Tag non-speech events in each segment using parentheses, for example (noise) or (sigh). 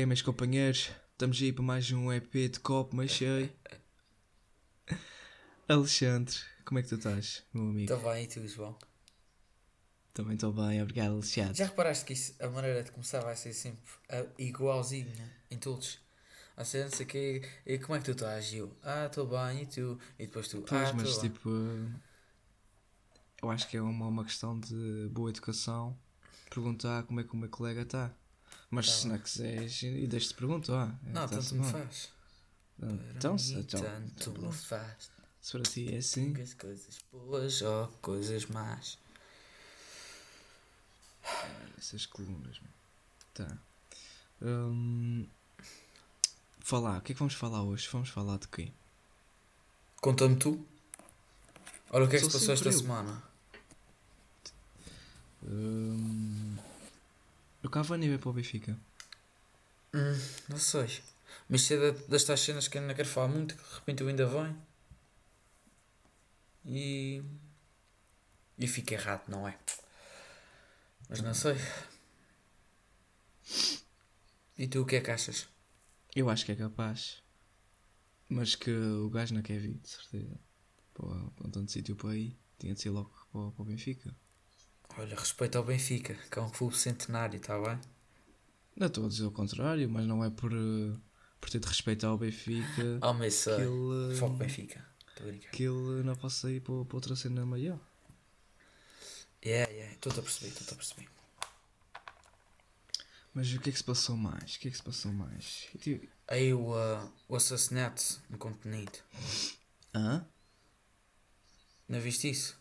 é, meus companheiros? Estamos aí para mais um EP de copo, mas cheio. Alexandre, como é que tu estás, meu amigo? Estou bem, e tu, João? Também estou bem, obrigado, Alexandre. Já reparaste que isso, a maneira de começar vai ser sempre uh, igualzinha em todos? A não sei que e como é que tu estás? E eu, ah, estou bem, e tu? E depois tu, Pois, ah, mas estou bem. tipo, eu acho que é uma, uma questão de boa educação perguntar como é que o meu colega está. Mas Tá se não quiseres, e deixa-te perguntar. Não, tá-se tanto me faz. Então, se, mim, então, tanto me faz. se para ti é assim, as coisas boas ou coisas más. essas colunas, mano. Tá. Hum, falar, o que é que vamos falar hoje? Vamos falar de quê? Conta-me tu. Olha o que é que se Sou passou esta semana. Hum, o Cavani veio para o Benfica. Hum, não sei. Mas se é tais cenas que eu não quero falar muito, que de repente eu ainda venho. E. E fica errado, não é? Mas não sei. E tu o que é que achas? Eu acho que é capaz. Mas que o gajo não quer vir, de certeza. Pô, com tanto sítio para ir, tinha de ser logo para, para o Benfica. Olha, respeito ao Benfica, que é um clube centenário, está bem? Não estou a dizer o contrário, mas não é por, eh, por ter de respeitar ao Benfica (laughs) mas sei. que ele, eh, Foco Benfica. Estou que ele não possa ir para, para outra cena maior. Yeah, yeah, estou-te a perceber, estou-te a perceber. Mas o que é que se passou mais? O que é que se passou mais? Tive- Aí o, uh, o assassinato no continente. Hã? Não viste isso?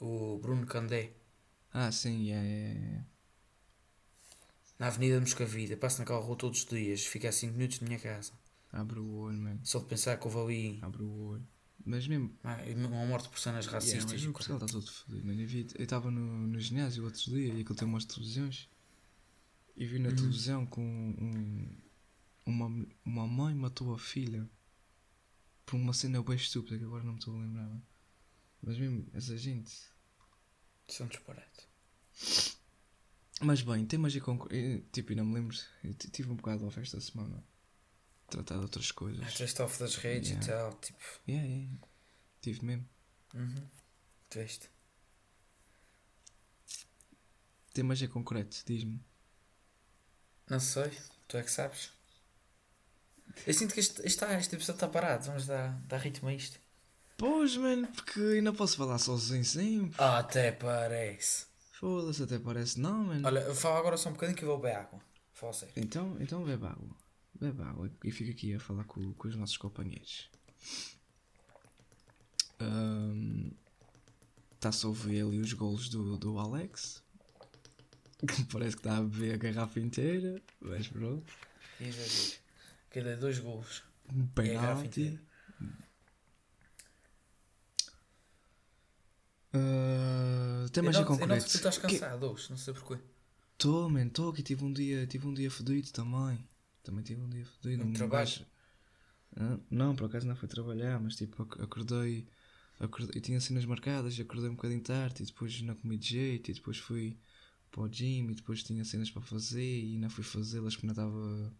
O Bruno Candé. Ah, sim, é, é. Na Avenida Moscavida, passo naquela rua todos os dias, fica a 5 minutos da minha casa. Abre o olho, mano. Só de pensar que houve ali Abre o olho. Mas mesmo. ah, uma morte por cenas Yeah, racistas. mas e o Portugal está todo fodido, mano. Eu vi- eu estava no, no ginásio outro dia e aquilo tem umas televisões. E vi na Uhum. televisão com um, uma, uma mãe matou a filha por uma cena bem estúpida que agora não me estou a lembrar. mano. Mas mesmo, essa gente. Isso é um disparate. Mas bem, tem magia com. eu, Tipo, não me lembro. Eu tive um bocado off esta semana. Tratar de outras coisas. Ah, Traste off das redes e Yeah. tal, tipo. Yeah, yeah. Tive mesmo. Uhum. Tu viste? Tem magia concreto, diz-me. Não sei, tu é que sabes. Eu sinto que este, este, este episódio está parado, vamos dar, dar ritmo a isto. Pois, mano, porque eu não posso falar sozinho sempre. Ah, até parece. Foda-se, até parece não, mano. Olha, fala agora só um bocadinho que eu vou beber água. Fala sério. Então, então bebe água. Bebe água e fica aqui a falar com, com os nossos companheiros. Está-se a ouvir ali os golos do, do Alex. Que (laughs) parece que está a beber a garrafa inteira. Mas pronto. Que exagero. Dei dois golos. Um garrafa penalti. Ah, tem mais noto concreto. que tu estás Que- cansado hoje, não sei porquê. Tô, man, tô que tive um dia, tive um dia fodido também. Também tive um dia fodido. Um trabalho? gajo- Ah, Não, por acaso não fui trabalhar, mas tipo, ac- acordei, acordei eu tinha cenas marcadas, e acordei um bocadinho tarde e depois não comi de jeito e depois fui para o gym e depois tinha cenas para fazer e não fui fazê-las porque não estava.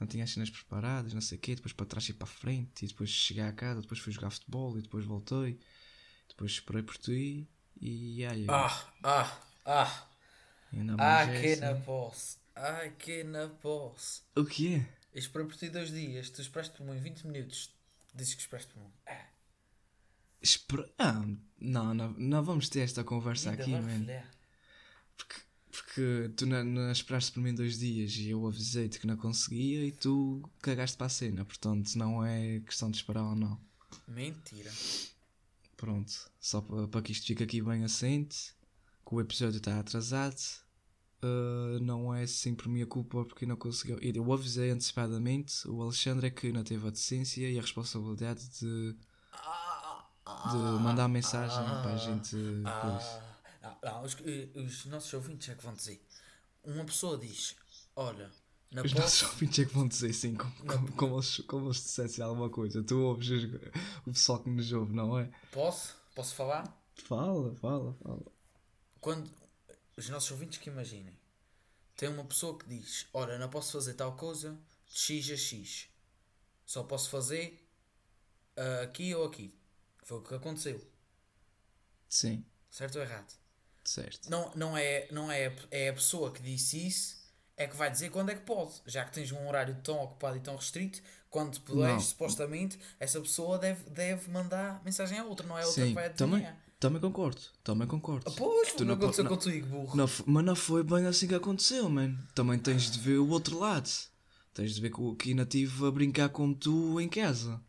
Não tinha as cenas preparadas, não sei o quê, depois para trás e para a frente, e depois cheguei à casa, depois fui jogar futebol e depois voltei, depois esperei por ti e ai, Ah, ah, ah. Ah, essa. na posse. Ah, que na posse. O que é? Eu esperei por ti dois dias, tu esperaste por mim em 20 minutos. Dizes que esperaste por mim. Ah, Espera... Ah, não, não, não vamos ter esta conversa ainda aqui, vai man. filhar. Porque, porque tu não, não esperaste por mim dois dias e eu avisei-te que não conseguia e tu cagaste para a cena. Portanto, não é questão de esperar ou não. Mentira. Pronto, só para, que isto fique aqui bem assente, que o episódio está atrasado. ah, não é sempre minha culpa porque não conseguiu. Eu avisei antecipadamente, o Alexandre é que não teve a decência e a responsabilidade de, de mandar mensagem para a gente. Ah, não, não, os, eh, os nossos ouvintes é que vão dizer. Uma pessoa diz: Olha, na Os nossos ouvintes é que vão dizer assim, como, como, como, eles, como eles dissessem alguma coisa. Tu ouves o pessoal que nos ouve, não é? Posso? Posso falar? Fala, fala, fala. Quando. Os nossos ouvintes que imaginem tem uma pessoa que diz: Olha, não posso fazer tal coisa de X a X. Só posso fazer ah, aqui ou aqui. Foi o que aconteceu. Sim, Certo ou errado? certo. Não, não, é, não é, é a pessoa que disse isso é que vai dizer quando é que pode. Já que tens um horário tão ocupado e tão restrito, quando puderes, Não. supostamente, essa pessoa deve, deve mandar mensagem a outra, não é a outra Sim, que vai também, adivinhar. também concordo. Também concordo. Ah, Pois, Tu não, não aconteceu não- contigo, burro. Não mas não foi bem assim que aconteceu, man. Também tens de ver o outro lado. Tens de ver que o que estive a brincar com tu em casa.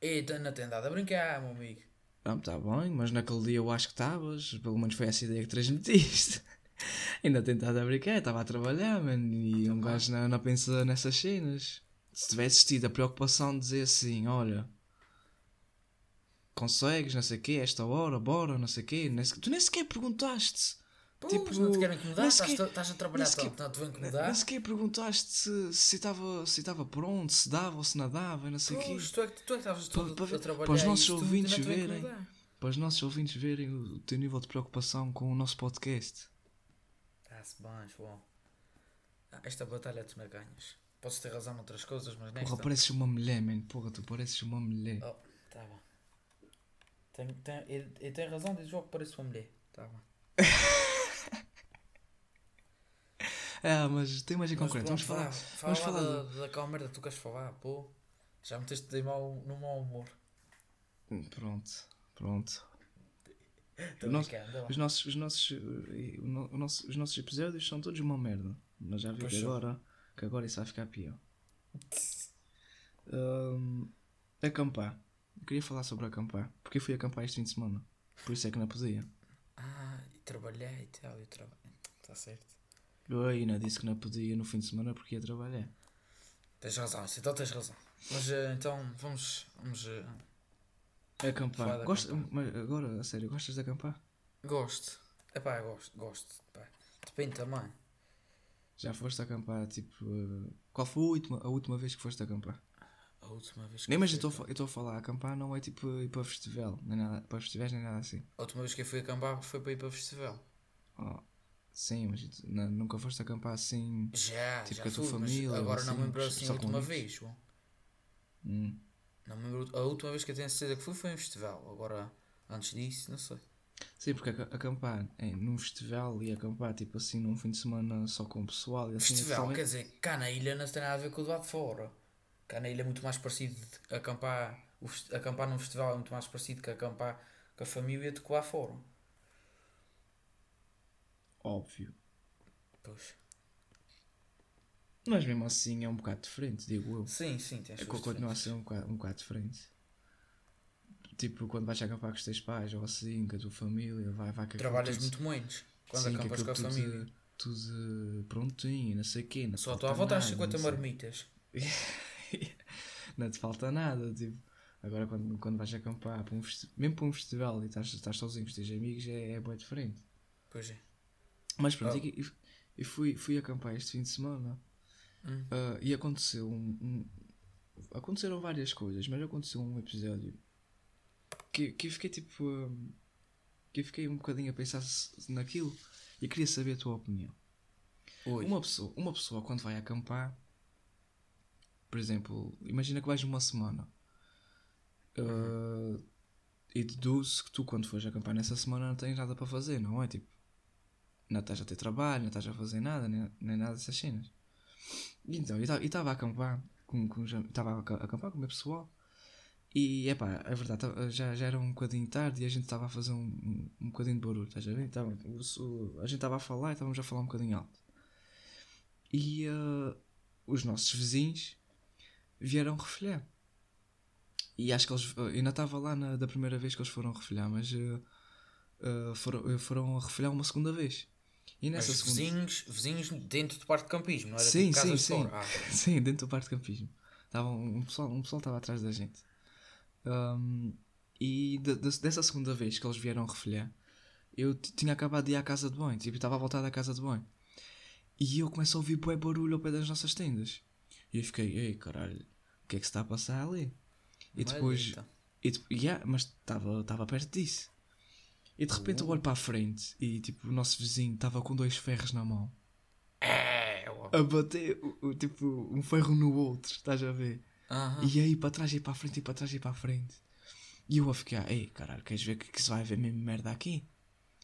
Eita, não tem dado a brincar, meu amigo. Ah, tá bem, mas naquele dia eu acho que estavas. Pelo menos foi essa ideia que transmitiste. (laughs) ainda tentado a brincar, estava a trabalhar, man. E um gajo não, não pensa nessas cenas. Se tivesse tido a preocupação de dizer assim: olha, consegues, não sei o quê, esta hora, bora, não sei o quê. Nem sequer- tu nem sequer perguntaste. Pois, Tipo, não te quero incomodar, estás, sequer- estás a trabalhar sequer- tanto, não te vou incomodar. Nem sequer perguntaste se se estava se estava pronto, se dava ou se nadava, não sei o quê. Tu é que tu é que estavas Para- todo para ver- a trabalhar para os nossos ouvintes verem. Para os nossos ouvintes verem o teu nível de preocupação com o nosso podcast. Está-se bem, João. Ah, Esta batalha tu não ganhas. Podes ter razão noutras coisas, mas nesta... Porra, pareces uma mulher, man. Porra, tu pareces uma mulher. Oh, tá bom. Tem, tem, ele, ele tem razão, diz João que parece uma mulher. Tá bom. (laughs) Ah, mas tem mais em concreto. Vamos falar. Fala, vamos fala falar da, daquela merda que tu queres falar, pô. Já me meteste de mau, no mau humor. Hum, Pronto, pronto. Tô. Os nossos, os, nossos, eh, o no- o nosso- os nossos episódios são todos uma merda. Mas já vi que agora, que agora isso vai ficar pior. Hum, acampar. Eu queria falar sobre acampar. Porque eu fui acampar este fim de semana. Por isso é que não podia. Ah, e trabalhei e tal, eu trabalho. Está certo. Eu ainda disse que não podia no fim de semana porque ia trabalhar. Tens razão, então tens razão. Mas eh, então vamos. vamos Acampar. Acampar. mas agora, a sério, gostas de acampar? gosto. É pá, gosto, gosto. Pá. Depende também. Já foste acampar, tipo. eh, qual foi a última, a última vez que foste acampar? A última vez que Nem mas eu estou a falar, acampar não é tipo ir para festival, nem nada, para festivais nem nada assim. A última vez que eu fui acampar foi para ir para festival. Oh, sim, mas não- nunca foste acampar assim. Já, Tipo já com a tua fui, família, agora não assim, me lembro assim a última vez, João. Hum. Não me lembro, a última vez que eu tenho certeza que fui foi em festival. Agora, antes disso, não sei. Sim, porque aca- acampar é, num festival e acampar tipo assim num fim de semana só com o pessoal e assim. Festival, totalmente- quer dizer, cá na ilha não tem nada a ver com o do lado de fora. Cá na ilha é muito mais parecido de acampar. O acampar num festival é muito mais parecido que acampar com a família do que lá fora. Óbvio. Pois. Mas mesmo assim é um bocado diferente, digo eu. Sim, sim, tem as É, continua a ser um bocado, um bocado diferente. Tipo, quando vais acampar com os teus pais ou assim, com a tua família, vai, vai Trabalhas tudo- muito menos quando Sim, acampas com a aquilo família. Tudo, tudo prontinho, não sei o quê. Não Só a avó traz nada, 50 não sei- marmitas. (laughs) não te falta nada, tipo. Agora quando, quando vais acampar, para um mesmo para um festival e estás, estás sozinho com os teus amigos, é, é bem diferente. Pois é. Mas pronto, Oh. e- e fui, fui acampar este fim de semana Hum. ah, e aconteceu um, um- Aconteceram várias coisas, mas aconteceu um episódio que, que eu fiquei tipo. ah, que eu fiquei um bocadinho a pensar naquilo e queria saber a tua opinião. Oi. Uma pessoa, uma pessoa quando vai acampar, por exemplo, imagina que vais uma semana uh, e deduz que tu quando fores acampar nessa semana não tens nada para fazer, não é? Tipo, não estás a ter trabalho, não estás a fazer nada, nem, nem nada dessas cenas. Então, eu estava a acampar com, com estava a aca- acampar com o meu pessoal e é pá, é verdade, já, já era um bocadinho tarde e a gente estava a fazer um, um, um bocadinho de barulho, estás a ver? Tava, o- a gente estava a falar e estávamos a falar um bocadinho alto. E ah, os nossos vizinhos vieram refilhar. E acho que eles. Eu ainda estava lá na, da primeira vez que eles foram refilhar, mas ah, ah, foram, foram refilhar uma segunda vez. E Mas nessa segunda. vizinhos, vizinhos dentro do parque de campismo, não era Sim, tipo casas sim, de sim. Ah, (laughs) Sim, dentro do parque de campismo. Tava um, um pessoal um pessoal estava atrás da gente. Ahm, e de- de- dessa segunda vez que eles vieram refilhar, eu tinha acabado de ir à casa de banho. Tipo, estava a voltar da casa de banho. E eu começo a ouvir bué barulho ao pé das nossas tendas. E eu fiquei, ei caralho, o que é que se está a passar ali? E depois. E, yeah, mas estava perto disso. E de repente eu olho para a frente e tipo, o nosso vizinho estava com dois ferros na mão. É, a bater tipo um ferro no outro, estás a ver? Aham. E aí para trás e para a frente e para trás e para a frente. E eu a ficar, ei caralho, queres ver que, que se vai ver mesmo merda aqui?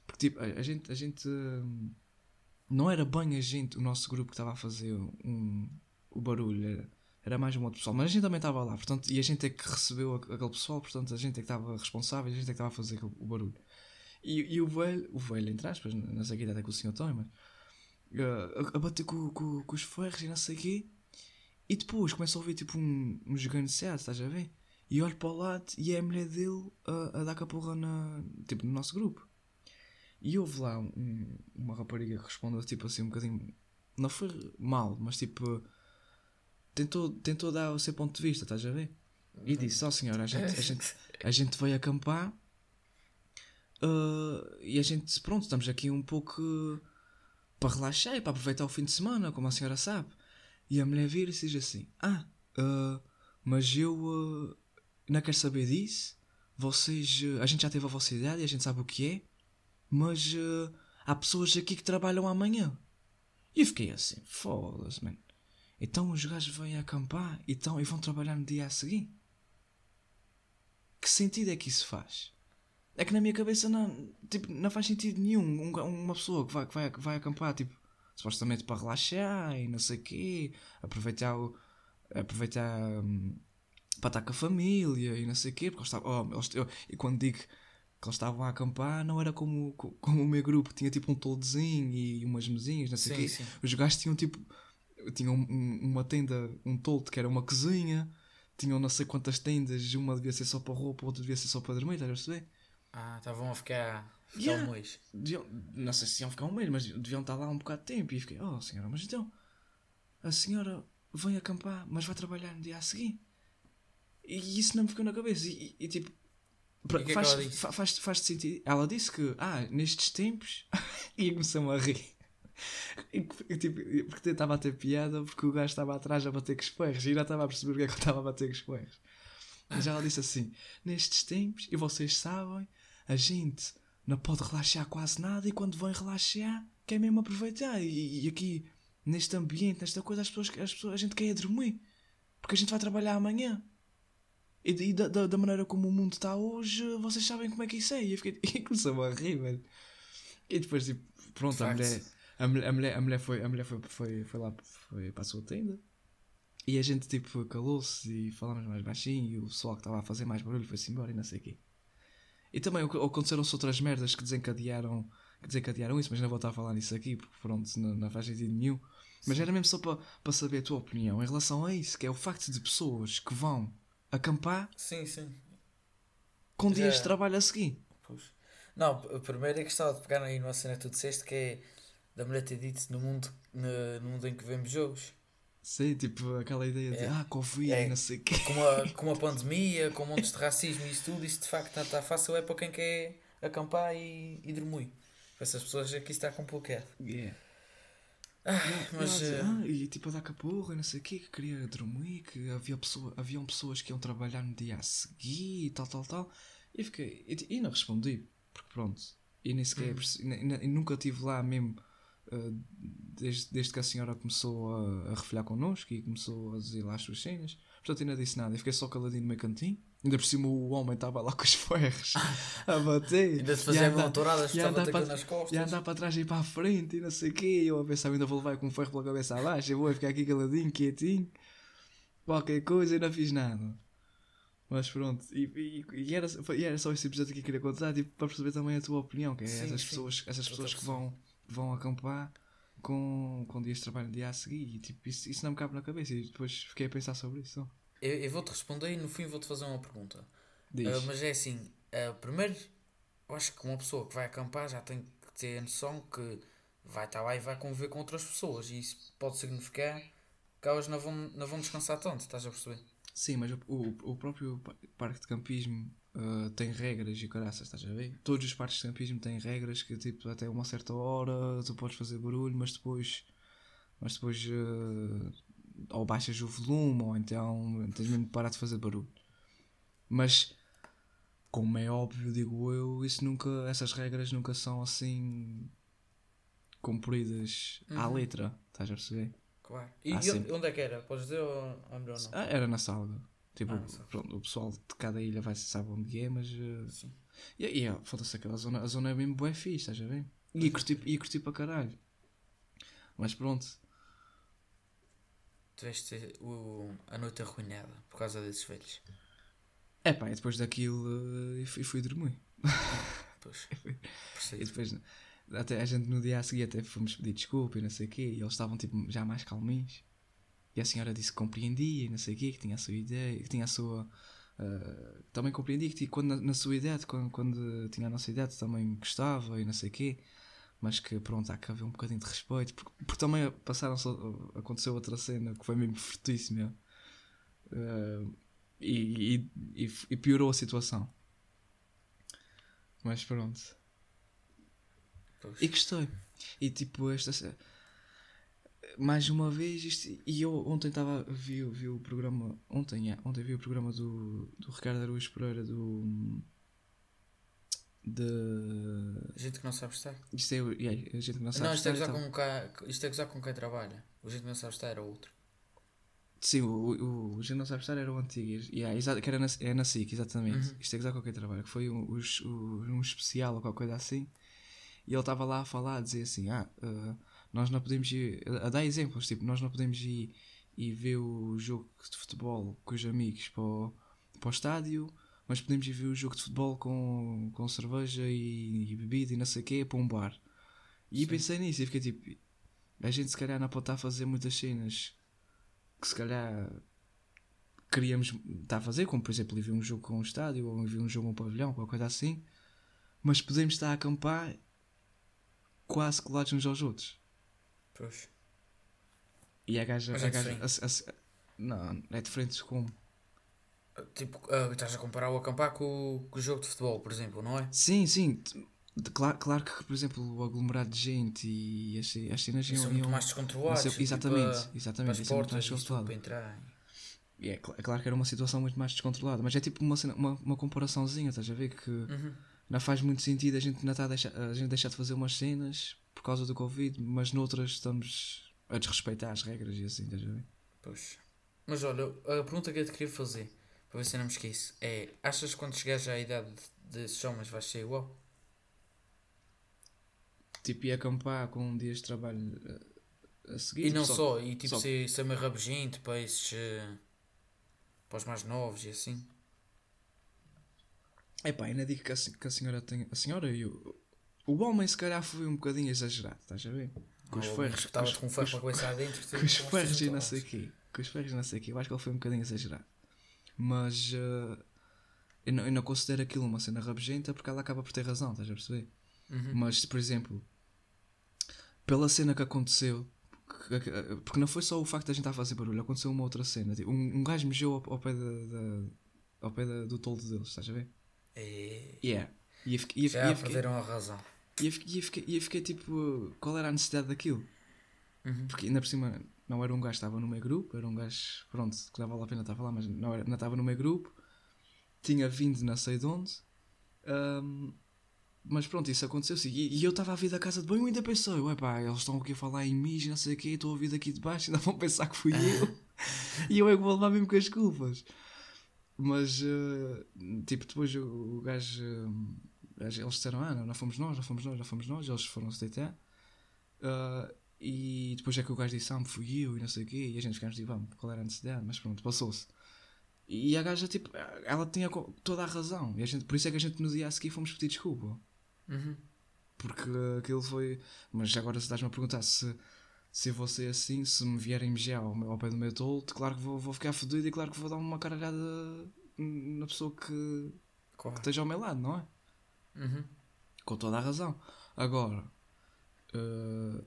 Porque tipo, a, a gente, a gente hum, não era bem a gente, o nosso grupo que estava a fazer um, o barulho, era, era mais um outro pessoal, mas a gente também estava lá, portanto, e a gente é que recebeu aquele pessoal, portanto a gente é que estava responsável, a gente é que estava a fazer o barulho. E, e o velho, o velho entre aspas, não sei que idade é que o senhor tem, mas uh, a, a bater com, com, com os ferros e não sei o quê. E depois começa a ouvir tipo um, um gigante certo, estás a ver? E olho para o lado e é a mulher dele a, a dar caporra na, tipo, no nosso grupo. E houve lá um- uma rapariga que respondeu tipo assim um bocadinho. Não foi mal, mas tipo. Tentou, tentou dar o seu ponto de vista, estás a ver? E disse: Ó senhora, a gente, a (laughs) gente, a gente veio acampar ah, e a gente, pronto, estamos aqui um pouco uh, para relaxar e para aproveitar o fim de semana, como a senhora sabe. E a mulher vira-se e diz assim: Ah, ah, mas eu ah, não quero saber disso. Vocês, a gente já teve a vossa idade e a gente sabe o que é, mas há pessoas aqui que trabalham amanhã. E eu fiquei assim: Foda-se, mano. Então os gajos vêm acampar e, tão, e vão trabalhar no dia a seguir? Que sentido é que isso faz? É que na minha cabeça não, tipo, não faz sentido nenhum. Um uma pessoa que vai, que vai, que vai acampar, tipo, supostamente para relaxar e não sei o quê, aproveitar, o, aproveitar hum, para estar com a família e não sei o quê, porque eles estavam, oh, eles- eu- e quando digo que eles estavam a acampar, não era como, co- como o meu grupo, tinha tipo um toldozinho e umas mesinhas, não sei o quê. sim. Os gajos tinham tipo, tinham um- uma tenda, um toldo que era uma cozinha, tinham não sei quantas tendas, uma devia ser só para roupa, outra devia ser só para dormir, estás a perceber? Ah, estavam a ficar. ficar Yeah. um mês. deviam, não sei se iam ficar um mês, mas deviam estar lá um bocado de tempo. E fiquei, oh senhora, mas então a senhora vem acampar, mas vai trabalhar no dia a seguir. E isso não me ficou na cabeça. E, e, tipo, pra- E é que faz, ela disse? fa- faz, faz sentido. Ela disse que, ah, nestes tempos, (laughs) e começou-me a rir. E, tipo, porque estava a ter piada porque o gajo estava atrás a bater com os ferros e já estava a perceber porque é que eu estava a bater com os ferros. Mas (laughs) ela disse assim: nestes tempos, e vocês sabem, a gente não pode relaxar quase nada e quando vem relaxar quer mesmo aproveitar. E, e aqui, neste ambiente, nesta coisa, as pessoas, as pessoas, a gente quer dormir porque a gente vai trabalhar amanhã. E, e da, da, da maneira como o mundo está hoje, vocês sabem como é que isso é. E eu fiquei, (laughs) e começou a rir, velho. E depois, tipo, pronto, a mulher, a mulher, a mulher, a mulher, foi, a mulher foi, foi, foi lá foi para a sua tenda. E a gente, tipo, calou-se e falámos mais baixinho. E o pessoal que estava a fazer mais barulho foi-se embora e não sei o quê. E também ac- aconteceram-se outras merdas que desencadearam, que desencadearam isso, mas não vou estar a falar nisso aqui, porque pronto, não, não faz sentido nenhum. Mas era mesmo só para para saber a tua opinião em relação a isso, que é o facto de pessoas que vão acampar Sim, sim. com Já- dias de trabalho a seguir. Pois. Não, primeiro é que gostava de pegar aí numa cena que tu disseste que é da mulher ter dito no mundo, no, no mundo em que vemos jogos. Sei, tipo, aquela ideia de É. ah, Covid, É. não sei o quê. Com a, (laughs) com a pandemia, com montes de racismo e isso tudo, isso de facto está tá fácil é para quem quer acampar e, e dormir. Para essas pessoas aqui está complicado. Yeah. Ah, mas dizia, eh, ah, e tipo a dar caporra, e não sei o quê, que queria dormir, que havia pessoa, haviam pessoas que iam trabalhar no dia a seguir e tal, tal, tal. E fiquei, e, e não respondi, porque pronto, e nem sequer, Hum. e nunca estive lá mesmo, desde, desde que a senhora começou a, a refilhar connosco e começou a dizer lá as suas cenas, portanto ainda disse nada, eu fiquei só caladinho no meu cantinho. Ainda por cima o homem estava lá com os ferros (laughs) a bater. ainda se e fazia montouradas, e estava a para- nas e costas. a andar para trás e para a frente e não sei o quê. E eu a pensar, ainda vou levar com um ferro pela cabeça abaixo. Eu vou ficar aqui caladinho, quietinho, qualquer coisa e não fiz nada. Mas pronto, e, e, e era, e era só esse episódio que eu queria contar tipo, para perceber também a tua opinião. Que é Sim, essas sim. pessoas, essas pessoas que vão, vão acampar com, com dias de trabalho no dia a seguir. E tipo, isso, isso não me cabe na cabeça. E depois fiquei a pensar sobre isso. Eu, eu vou-te responder e no fim vou-te fazer uma pergunta. Ah, mas é assim, ah, primeiro, eu acho que uma pessoa que vai acampar já tem que ter a noção que vai estar lá e vai conviver com outras pessoas e isso pode significar que elas não vão, não vão descansar tanto, estás a perceber? Sim, mas o, o, o próprio pa- parque de campismo ah, tem regras e caraças, estás a ver? Todos os parques de campismo têm regras que tipo até uma certa hora tu podes fazer barulho, mas depois mas depois ah, ou baixas o volume ou então tens mesmo de parar de fazer barulho. Mas como é óbvio, digo eu, isso nunca, essas regras nunca são assim compridas à Uhum. letra, estás a perceber? Claro. E, e onde é que era? Podes dizer ou, ou melhor não? Ah, era na Salga. Tipo, Ah, pronto, o pessoal de cada ilha vai sabe onde é, mas. eh, Sim. E, e é, foda-se aquela zona, a zona é mesmo bué fixe, estás a ver? E curti, e curti para caralho. Mas pronto, Tiveste o, a noite arruinada por causa desses velhos. é pá, e depois daquilo eh, e fui, fui dormir. (laughs) Pois. (laughs) E depois, até a gente no dia a seguir até fomos pedir desculpa e não sei o quê, e eles estavam tipo já mais calminhos. E a senhora disse que compreendia e não sei o quê, que tinha a sua ideia, que tinha a sua. ah, também compreendia que quando na, na sua idade, quando, quando tinha a nossa idade, também gostava e não sei o quê. Mas que pronto, há que haver um bocadinho de respeito, porque, porque também passaram aconteceu outra cena que foi mesmo fortíssima ah, e, e, e, e piorou a situação. Mas pronto. Pois. E gostei. E tipo, esta. Mais uma vez, isto, e eu ontem estava. Vi, vi o programa. Ontem, é, ontem vi o programa do, do Ricardo Araújo Pereira do. De. Gente que não sabe estar. Isto é. é, a gente que não sabe não, isto é, estar, então. com quem, isto é gozar com quem trabalha. O gente que não sabe estar era outro. Sim, o, o, o Gente Não Sabe Estar era o antigo. Exa- que era na, é na SIC, exatamente. Uhum. Isto é que qualquer trabalho. Que foi um, o- um especial ou qualquer coisa assim. E ele estava lá a falar, a dizer assim: Ah, ah, nós não podemos ir. A, dar exemplos, tipo, nós não podemos ir e ver o jogo de futebol com os amigos para o, para o estádio, mas podemos ir ver o jogo de futebol com, com cerveja e, e bebida e não sei o quê para um bar. E Sim. pensei nisso e fiquei tipo: a gente se calhar não pode estar a fazer muitas cenas que se calhar queríamos estar a fazer, como por exemplo ir ver um jogo com um estádio ou ir ver um jogo com um pavilhão, qualquer coisa assim, mas podemos estar a acampar quase colados uns aos outros. Pois. E a gaja. Mas a é gaja diferente. a- a- não, é diferente como. Tipo, ah, estás a comparar o acampar com, o- com o jogo de futebol, por exemplo, não é? Sim, sim. Claro, claro que, por exemplo, o aglomerado de gente e as, as cenas é iam. muito iam- mais descontrolado. iam ser- exatamente, Tipo, exatamente. as Isso é muito mais portas, isso tudo controlado. para entrar. E é, cl- é claro que era uma situação muito mais descontrolada, mas é tipo uma, cena- uma, uma comparaçãozinha, estás a ver? Que Uhum. não faz muito sentido a gente, ainda tá a, deixar, a gente deixar de fazer umas cenas por causa do Covid, mas noutras estamos a desrespeitar as regras e assim, estás a ver? Pois. Mas olha, a pergunta que eu te queria fazer, para ver se não me esqueço, é: achas que quando chegares à idade desses homens vais ser igual? Tipo, ir acampar com um dia de trabalho a, a seguir. E não só, e tipo só- ser, ser meio rabugento para esses. eh, para os mais novos e assim. Epá, ainda digo que a, que a senhora tem. A senhora e o. O homem, se calhar, foi um bocadinho exagerado, estás a ver? Com os ferros. Estava com um ferro para a cabeça adentro. com os ferros e não sei o quê. Com os ferros e não sei o quê. Eu acho que ele foi um bocadinho exagerado. Mas. eh, eu, não, eu não considero aquilo uma cena rabugenta porque ela acaba por ter razão, estás a perceber? Uhum. Mas, por exemplo, pela cena que aconteceu, que- porque não foi só o facto de a gente estar a fazer barulho, aconteceu uma outra cena. Tipo, um, um gajo mexeu ao, ao pé, da- ao pé do toldo deles, estás a ver? E... Yeah. E eu fiquei, eu- Já eu perderam a razão. E eu fiquei, e eu fiquei, e eu fiquei tipo, qual era a necessidade daquilo? Uhum. Porque ainda por cima não era um gajo que estava no meio grupo, era um gajo, pronto, que vale a pena estar a falar, mas não, era, não estava no meio grupo, tinha vindo não sei de onde, ahm, mas pronto, isso aconteceu. E, e eu estava a vir da casa de banho e ainda pensei, ué pá, eles estão aqui a falar em mim, não sei o quê, estou a ouvir daqui de baixo, ainda vão pensar que fui eu, (laughs) e eu é que vou levar mesmo com as culpas. Mas, eh, tipo, depois o, o gajo, eh, eles disseram, ah, não, não fomos nós, não fomos nós, não fomos nós, eles foram se deitar. Ah, e depois é que o gajo disse, ah, fui eu e não sei o quê, e a gente ficamos tipo, vamos, qual era a necessidade? Mas pronto, passou-se. E a gaja, tipo, ela tinha toda a razão, e a gente, por isso é que a gente no dia a seguir fomos pedir desculpa. Uhum. Porque aquilo foi. Mas agora se estás-me a perguntar se, se eu vou ser assim, se me vierem mijar ao, ao pé do meu tolo, claro que vou, vou ficar fodido e claro que vou dar uma caralhada na pessoa que, que Claro. esteja ao meu lado, não é? Uhum. Com toda a razão. Agora, eh,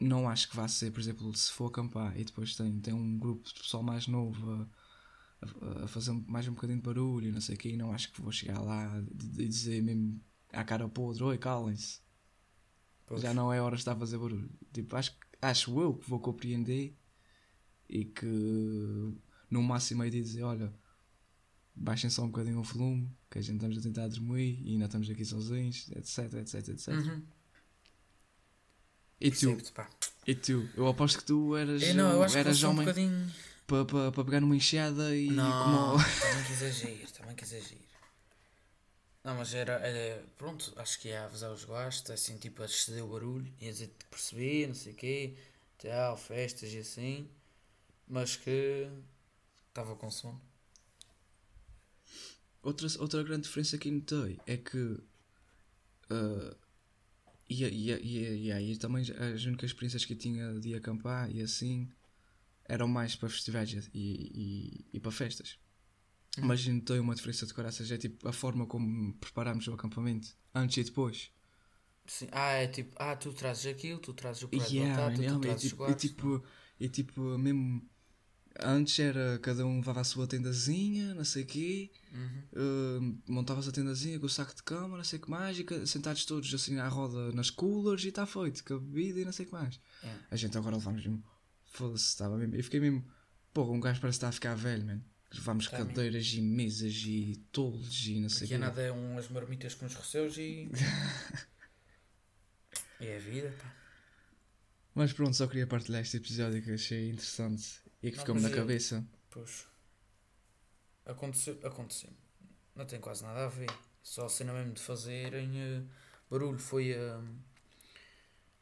não acho que vá ser, por exemplo, se for acampar e depois tem, tem um grupo de pessoal mais novo a, a- a fazer mais um bocadinho de barulho não sei o quê, e não acho que vou chegar lá e dizer mesmo à cara podre, oi, calem-se. Já não é hora de estar a fazer barulho. Tipo, acho, acho eu que vou compreender e que no máximo aí dizer, olha, baixem só um bocadinho o volume, que a gente estamos a tentar dormir e ainda estamos aqui sozinhos, etc, etc, etc. Uhum. E tu? E tu? Eu aposto que tu eras, Eu não, eu acho que eras eles são um homem bocadinho. para pa, pa pegar numa enxada e Não, como. também que exagero, também que exagero. Não, mas era, era. Pronto, acho que ia avisar os gastos, assim, tipo, a exceder o barulho, ia dizer que percebi, não sei o quê, tal, festas e assim, mas que. estava com sono. Outra, outra grande diferença que notei é que. ah, e, e, e, e, e também as únicas experiências que eu tinha de acampar e assim eram mais para festivais e, e, e para festas. Mas eu notei uma diferença de caraças, é tipo a forma como preparámos o acampamento, antes e depois. Sim. Ah, é tipo, ah, tu trazes aquilo, tu trazes o prato Yeah, de batata, man, tu yeah, trazes e, os tipo, e, guardas. tipo, e tipo, mesmo antes era cada um levava a sua tendazinha, não sei o quê, Uhum. uh, montavas a tendazinha com o saco de cama, não sei o que mais, e sentados todos assim à roda nas coolers e está feito, com a bebida e não sei o que mais. Yeah. A gente agora levamos mesmo, foda-se, estava mesmo, eu fiquei mesmo, porra, um gajo parece que está a ficar velho, man. Levamos Tá cadeiras e mesas e tolos e não sei o é quê. nada é umas marmitas com os receus e. (laughs) e é a vida, pá. Mas pronto, só queria partilhar este episódio que achei interessante e que Não, ficou-me na cabeça. Pois. Aconteceu, aconteceu. Não tem quase nada a ver. Só a cena mesmo de fazerem eh, barulho. Foi eh,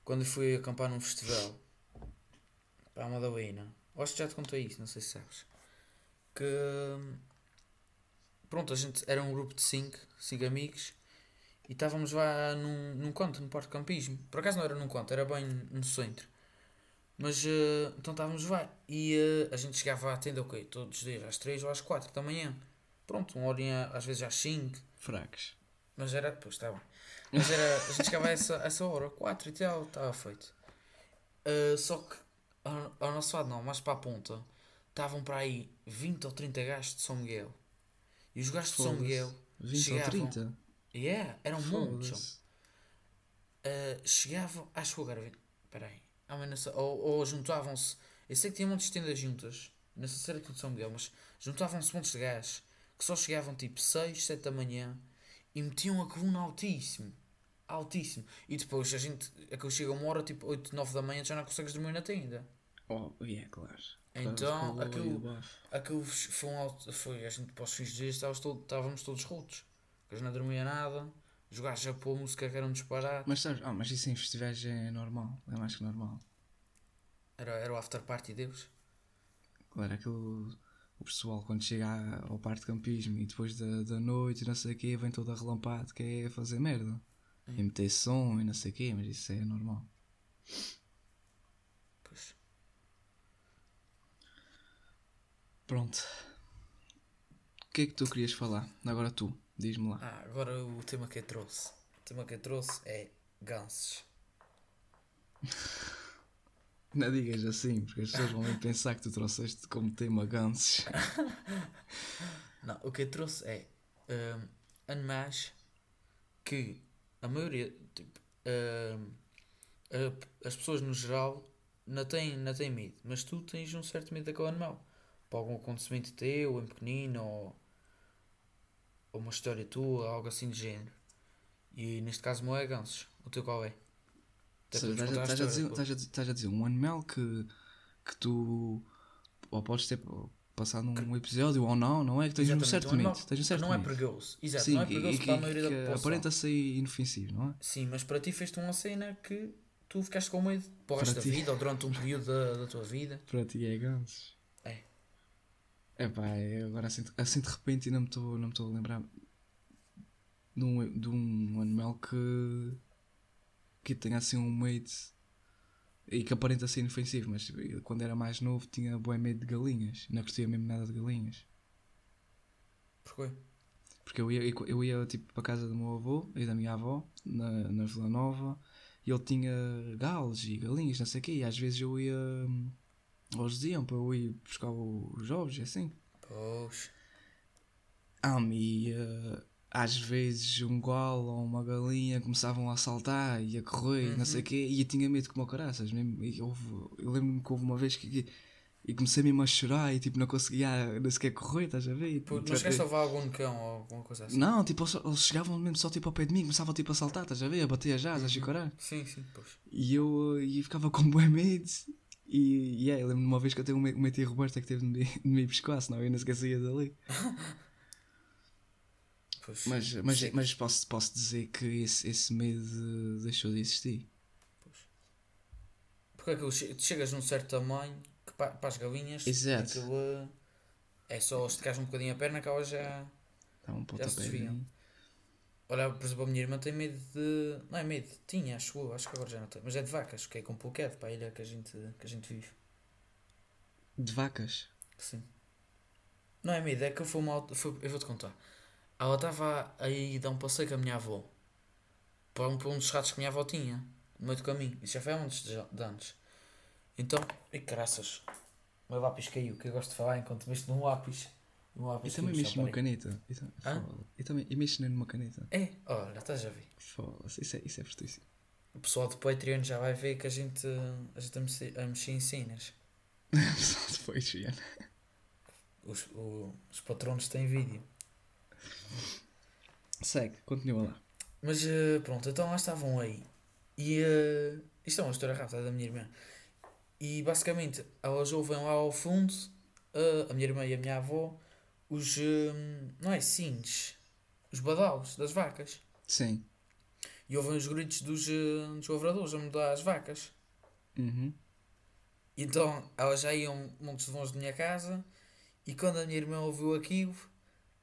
quando fui acampar num festival para a Madalena. Acho que já te contei isso, não sei se sabes. Que pronto, a gente era um grupo de 5, 5 amigos e estávamos lá num, num canto, no parque de campismo. Por acaso não era num canto, era bem no centro. Mas eh, então estávamos lá e eh, a gente chegava à tenda, ok, todos os dias às 3 ou às 4 da manhã. Pronto, uma horinha às vezes às 5, Fracos. mas era, pois está bem. Mas era, a gente chegava a essa, essa hora, 4 e tal, estava feito. Eh, só que ao, ao nosso lado não, mais para a ponta, estavam para aí 20 ou 30 gajos de São Miguel. E os gajos de São. Miguel, 20 chegavam- ou 30? yeah, eram muitos. Uh, chegavam, acho que agora, espera aí, ou, ou juntavam-se, eu sei que tinha montes de tendas juntas, nessa série tudo São Miguel, mas juntavam-se montes de gajos que só chegavam tipo 6, 7 da manhã e metiam a coluna altíssimo, altíssimo, e depois a gente, aquilo chega uma hora, tipo 8, 9 da manhã, já não consegues dormir na tenda. Oh, yeah, claro. Então, aquilo-. Aquilo foi, um alto, foi a gente para os fins de dia estávamos, todo, estávamos todos rotos, a gente não dormia nada, a pôr música que era um disparate, Mas sabes, ah, mas isso em festivais é normal, é mais que normal. era, era o after party deles. Claro, aquilo. O pessoal quando chega ao parque de campismo e depois da, da noite e não sei o quê, vem todo arrelampado que é fazer merda. E meter som e não sei o quê, mas isso é normal. Pois. Pronto. O que é que tu querias falar? Agora tu, diz-me lá. Ah, agora o tema que eu trouxe. O tema que eu trouxe é gansos. (laughs) Não digas assim, porque as pessoas vão pensar que tu trouxeste como tema gansos. (laughs) Não, o que eu trouxe é hum, animais que a maioria, tipo, hum, a- as pessoas no geral não têm, não têm medo, mas tu tens um certo medo daquele animal. Para algum acontecimento teu, em pequenino, ou, ou uma história tua, algo assim de género. E neste caso o meu é gansos. O teu qual é? Estás a, dizer, a um animal que, que tu ou podes ter passado num episódio ou não, não é? Que tens um certo um. Tens um certo não é perigoso. Exato, Sim, não é perigoso para a maioria da população. aparenta ser inofensivo, não é? Sim, mas para ti fez-te uma cena que tu ficaste com medo para o resto da vida ou durante um período da, da tua vida. Para ti é gansos. É. Pá, eu agora assim, assim de repente ainda me estou não me estou a lembrar de um, de um animal que que tenha assim um medo e que aparenta ser inofensivo, mas quando era mais novo tinha bom medo de galinhas, não curtia mesmo nada de galinhas. Porquê? Porque eu ia, eu ia tipo para a casa do meu avô e da minha avó, na, na Vila Nova, e ele tinha galos e galinhas, não sei o quê, e às vezes eu ia. Eles diziam para eu ir buscar os ovos e assim. Pois. Ah, e eh, às vezes um galo ou uma galinha começavam a saltar e a correr e não sei o quê, e eu tinha medo como o caraças. Mesmo, e houve- eu lembro-me que houve uma vez que, que E comecei mesmo a chorar e tipo não conseguia nem sequer correr, estás a ver? Pô, tipo, Não chegaste a levar algum cão ou alguma coisa assim? Não, tipo, eles, chegavam mesmo só tipo ao pé de mim, começavam tipo a saltar, estás a ver? A bater a jazz, a chicorar. Sim, sim, pois. E eu, e ficava com bué medo. E, é, eu lembro de uma vez que até uma, uma tia Roberta que teve de me, (laughs) de me pescoar, senão eu não esquecia dali. (laughs) pois Mas, mas, que- mas posso, posso dizer que esse, esse medo deixou de existir. Porque aquilo che- tu chegas num certo tamanho que pa- para as galinhas Exato. aquilo, eh, é só esticares um bocadinho a perna que elas já. Dá um se pontapé. desviam. Olha, por exemplo, a minha irmã tem medo de. Não é medo, tinha, acho eu, acho que agora já não tem. Mas é de vacas, que é complicado para a ilha que a gente, que a gente vive. De vacas. Sim. Não é medo, é que foi uma. al- Foi, eu vou-te contar. Ela estava aí a dar um passeio com a minha avó. Para um, para um dos ratos que a minha avó tinha. No meio do caminho. Isso já foi há muitos de de anos. Então. E caraças. O meu lápis caiu, que eu gosto de falar enquanto mexo num lápis. E o meu E também só numa caneta. E, tam- Hã? foda. e também e mexo numa caneta. É, olha, estás a ver. Foda-se, isso é, isso é fortíssimo. O pessoal do Patreon já vai ver que a gente, a gente a mexer, a mexer em cenas. Só depois, Ian. Os, o- os patronos têm vídeo. Segue, continua lá. Mas eh, pronto, então lá estavam aí. E eh, isto é uma história rápida da minha irmã. E basicamente elas ouvem lá ao fundo, eh, a minha irmã e a minha avó, os. eh, não é cintos, os badaus das vacas. Sim. E ouvem os gritos dos, eh, dos lavradores a mudar as vacas. Uhum. Então elas já iam montes de longe da minha casa. E quando a minha irmã ouviu aquilo,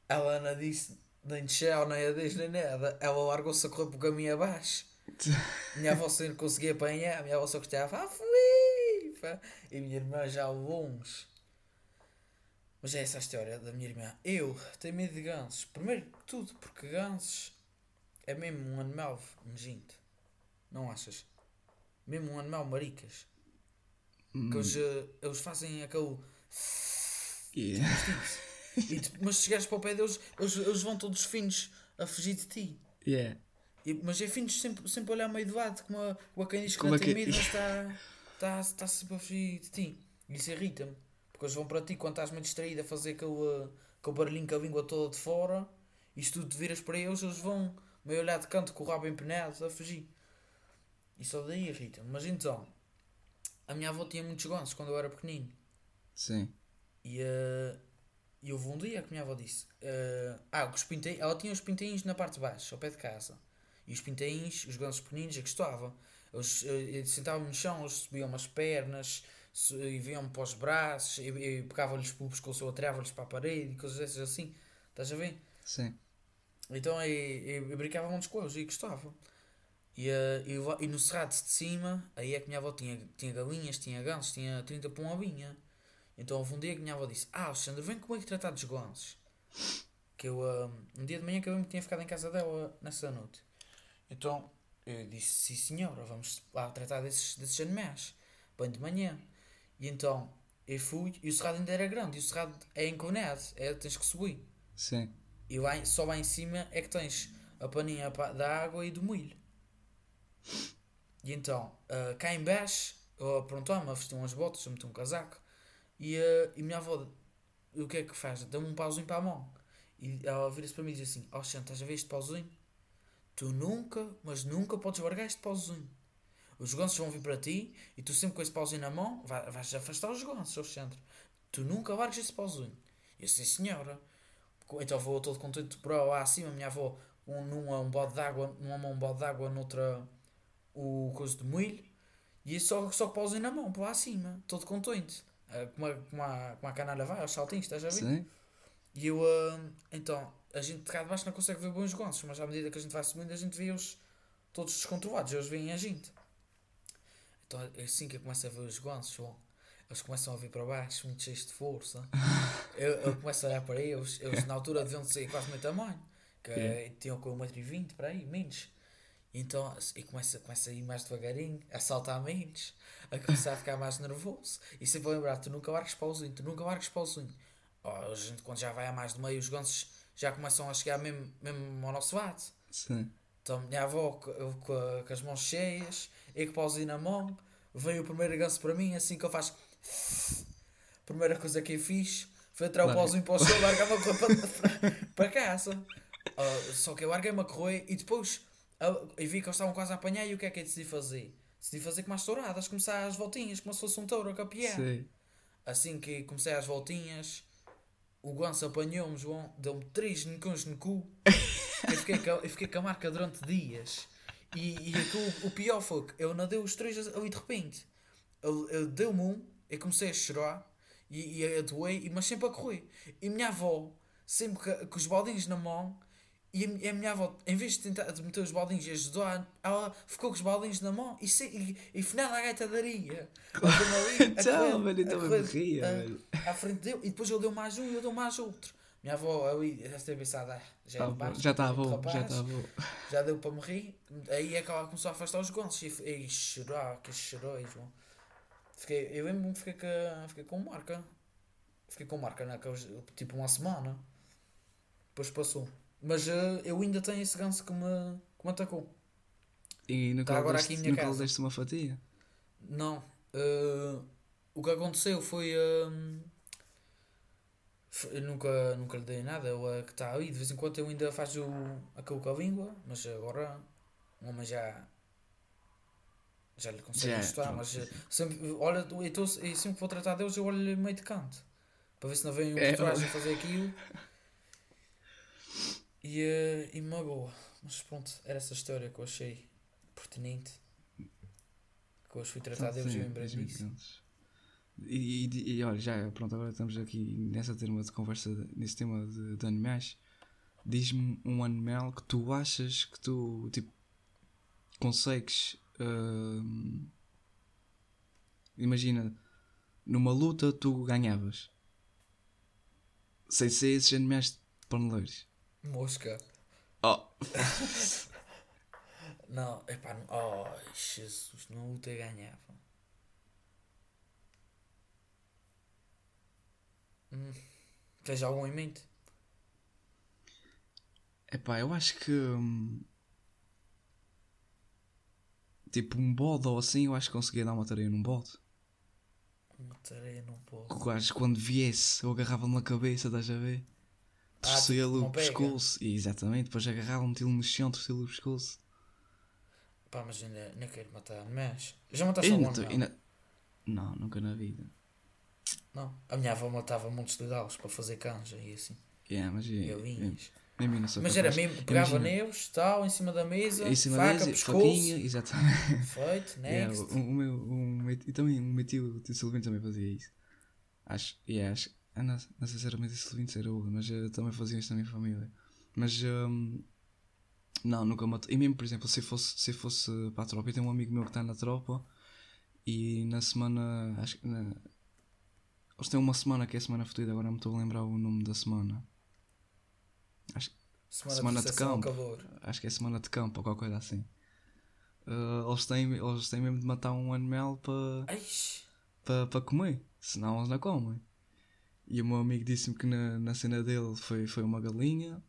ela não disse nem tchau, nem adeus, nem nada. Ela largou-se a correr pelo caminho abaixo. (laughs) Minha avó sem não conseguia apanhar, minha avó só gostava, ah, fui! E minha irmã já longe. Mas é essa a história da minha irmã. Eu tenho medo de gansos. Primeiro que tudo, porque gansos é mesmo um animal nojento. Não achas? Mesmo um animal maricas. Hum, Que eles, eh, eles fazem aquele. (laughs) yeah. E tu- mas se chegares para o pé deles, eles, eles vão todos finos a fugir de ti. Yeah. E- mas é finos sempre, sempre a olhar meio de lado, como a, como a quem diz que Como não a tem medo, (laughs) mas está, está, está sempre a fugir de ti. E isso irrita-me. Eles vão para ti quando estás meio distraído a fazer aquele, uh, aquele barulhinho com a língua toda de fora. E se tu te viras para eles, eles vão meio olhar de canto com o rabo empenado a fugir. E só daí irrita-me. Mas então, a minha avó tinha muitos gansos quando eu era pequenino. Sim. E, eh, e houve um dia que a minha avó disse: eh, Ah, que os pintainhos, ela tinha os pintainhos na parte de baixo, ao pé de casa. E os pintainhos, os gansos pequeninos, eu gostava. Eles eh, sentavam no chão, eles subiam umas pernas, e vinham para os braços, e, e pegava-lhes pelo pescoço, eu atirava-lhes para a parede e coisas dessas assim. Estás a ver? Sim. Então eu, eu, eu brincava muitos com eles e gostava. E, eh, e, no cerrado de cima, aí é que minha avó tinha, tinha galinhas, tinha gansos, tinha 30 para uma vinha. Então houve um dia que minha avó disse: Ah, Alexandre, vem comigo tratar dos gansos. Que eu, ah, um dia de manhã que eu me tinha ficado em casa dela nessa noite. Então eu disse: Sim, senhora, vamos lá tratar desses, desses animais. Bem de manhã. E então eu fui, e o cerrado ainda era grande, e o cerrado é inclinado, é, tens que subir. Sim. E lá, só lá em cima é que tens a paninha pa- da água e do milho. E então, ah, cá em baixo, eu aprontou-me a vestir umas botas, a meter um casaco. E, ah, e minha avó, o que é que faz? Dá-me um pauzinho para a mão. E ela vira-se para mim e diz assim: Ó, Xan, estás a ver este pauzinho? Tu nunca, mas nunca podes largar este pauzinho. Os gansos vão vir para ti e tu sempre com esse pauzinho na mão vai- vais afastar os gansos, ao centro. Tu nunca largas esse pauzinho. Eu sim, senhora. Então vou todo contente para lá acima, minha avó, um, numa um bode de água, numa mão um bode de água, noutra o coisa de milho, e só, só com o pauzinho na mão, para lá acima, todo contente. Ah, Como a, como, a, como a canalha vai, aos saltinhos, estás a ver? Sim. E eu, ah, então, a gente de cá de baixo não consegue ver bons gansos, mas à medida que a gente vai subindo, a gente vê-os todos descontrolados, eles veem a gente. Então, é assim que eu começo a ver os gansos, ó, eles começam a vir para baixo, muito cheios de força. (laughs) eu, eu começo a olhar para eles, eles na altura deviam ser quase meu tamanho, que Yeah. tinham com 1,20m para aí, menos. Então, e começa, começa a ir mais devagarinho, a saltar menos, a começar a ficar mais nervoso. E sempre a lembrar, tu nunca largas pauzinho, tu nunca largas pauzinho. Oh, a gente quando já vai a mais de meio, os gansos já começam a chegar mesmo, mesmo ao nosso lado. Sim. Então, minha avó com, com as mãos cheias, pauzinho na mão, veio o primeiro ganso para mim, assim que eu faço. primeira coisa que eu fiz foi entrar o pauzinho para o chão, largar-me a correr para, para, para casa. Ah, só que eu larguei-me a correr e depois ah, eu vi que eles estavam quase a apanhar e o que é que eu decidi fazer? Decidi fazer com as touradas, começar as voltinhas, como se fosse um touro a capiar. Sei. Assim que comecei as voltinhas, o Gonçalo apanhou-me, João, deu-me três necões no cu. (laughs) Eu fiquei, com, eu fiquei com a marca durante dias. E, e aquilo- o pior foi que eu não dei os três ali de repente. Ele, ele deu-me um, eu comecei a chorar e, e a doer, mas sempre a correr. E a minha avó, sempre com, com os baldinhos na mão, e a, mi- a minha avó, em vez de tentar de meter os baldinhos e ajudar, ela ficou com os baldinhos na mão e, se, e, e final a gaita daria. (laughs) Então, velho, eu também me ria, velho. À frente dele, e depois ele deu mais um e eu deu mais outro. Minha avó ali deve ter pensado, ah, já é Tá de bom, Já está é rapaz, já está já deu para me rir. Aí é que ela começou a afastar os gonços e, e chorar, que chorou, João. Fiquei, eu lembro-me que fiquei com, fiquei com marca. Fiquei com marca naqueles, tipo uma semana. Depois passou. Mas eh, eu ainda tenho esse ganso que me, que me atacou. E nunca, Tá agora deste, aqui em minha casa. deste uma fatia? Não. eh, o que aconteceu foi. foi- eu nunca, nunca lhe dei nada. Ele é que está aí. De vez em quando eu ainda faço aquilo com a língua. Mas agora. Homem já. Já lhe consegue pronto. Mas eh, sempre. Olha, eu, tô, eu sempre que vou tratar deles, eu olho-lhe meio de canto. Para ver se não vem um É, trás a fazer aquilo. E, eh, e magoa. Mas pronto, era essa história que eu achei pertinente. Que hoje fui tratar Então, deles e lembrei disso. E, e, e olha, já, pronto, agora estamos aqui nessa tema de conversa, nesse tema de, de animais. Diz-me um animal que tu achas que tu, tipo, consegues. hum, imagina, numa luta tu ganhavas. Sem ser esses animais de paneleiros. Mosca. Oh, (laughs) Não, epá, não. Oh, Jesus, não luta ganhava. Hum. Tens algum em mente? Epá, eu acho que. hum, tipo, um bode ou assim, eu acho que conseguia dar uma tarefa num bode. Uma tareia não Que posso. o gajo, quando viesse, eu agarrava-me na cabeça, estás a ver? Torcia-lhe tipo, o não pega. pescoço. E, exatamente, depois agarrava-me, metê-lo no chão, torcia-lhe o pescoço. Pá, mas ainda não quero matar animais. Já mataste algum animal? ainda- Não, nunca na vida. Não. A minha avó matava montes de galos para fazer canja e assim. Yeah, mas, é- é- Galinhas. sou Mas era mesmo, pegava neles, tal, em cima da mesa, Em cima faca, deles, pescoço, faquinha, exatamente. feito, (laughs) Yeah, next. o, o meu, o e também o meu tio, o tio Silvino também fazia isso. Acho, yeah, acho, ah, não, não sei se era o meu tio Silvino, se era o mas eu também fazia isso na minha família. Mas, hum, não, nunca matou. E mesmo, por exemplo, se fosse, se fosse para a tropa, eu tenho um amigo meu que está na tropa e na semana, acho que eles têm uma semana que é a semana fodida, agora não me estou a lembrar o nome da semana. Acho, Semana, semana de de campo. calor. acho que é semana de campo ou qualquer coisa assim. Ah, eles, têm, eles têm mesmo de matar um animal para para pa comer, senão eles não comem. E o meu amigo disse-me que na, na cena dele foi, foi uma galinha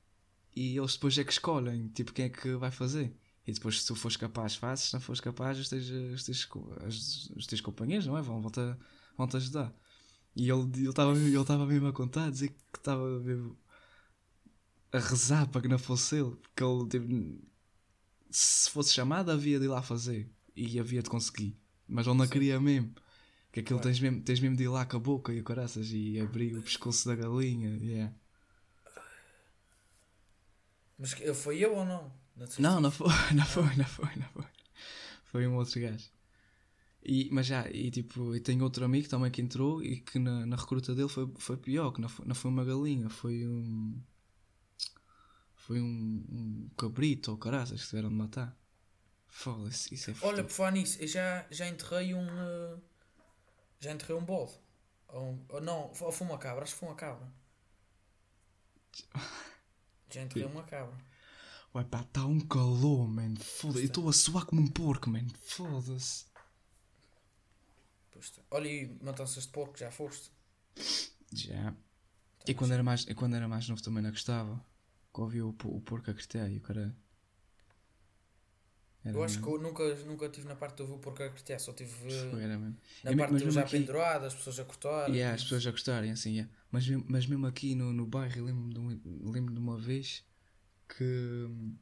e eles depois é que escolhem, tipo, quem é que vai fazer. E depois, se tu fores capaz, fazes, se não fores capaz, os teus, os teus, os teus companheiros, não é? Vão, vão-te vão-te ajudar. E ele estava ele estava mesmo a contar, a dizer que estava mesmo a rezar para que não fosse ele, porque ele, tipo, se fosse chamado, havia de ir lá fazer e havia de conseguir, mas ele não Sim. queria mesmo. Que aquilo Claro. tens mesmo, tens mesmo de ir lá com a boca e o caraças e abrir o pescoço da galinha. Yeah. Mas foi eu ou não? Não, Não, não foi, (laughs) não foi, não foi, não foi. Foi um outro gajo. E, mas já, e tipo, e tenho outro amigo também que entrou e que na, na recruta dele foi, foi pior, que não foi, não foi uma galinha, foi um. Foi um, um cabrito ou caraças que tiveram de matar. Foda-se, isso é Olha, por falar nisso, eu já, já enterrei um. eh, já enterrei um bode. Ou, um- ou não, ou foi uma cabra, acho que foi uma cabra. (laughs) Já enterrei uma cabra. Ué pá, está um calor, man. Foda-se, eu estou a suar como um porco, man. Foda-se. Olha, e matanças de porco, já foste? Já. E quando era mais, e quando era mais novo também não gostava. Que ouvia o, o porco a gritar e o cara. Era Eu acho que mesmo. eu nunca, nunca tive na parte do voo porque acreditar, só tive eh, Foi, era mesmo. na E parte mesmo já aqui- pendurado, as pessoas a cortar. Yeah, as pessoas a gostarem, assim, yeah. mas, mesmo- mas mesmo aqui no, no bairro, lembro-me de, um- lembro de uma vez que hum,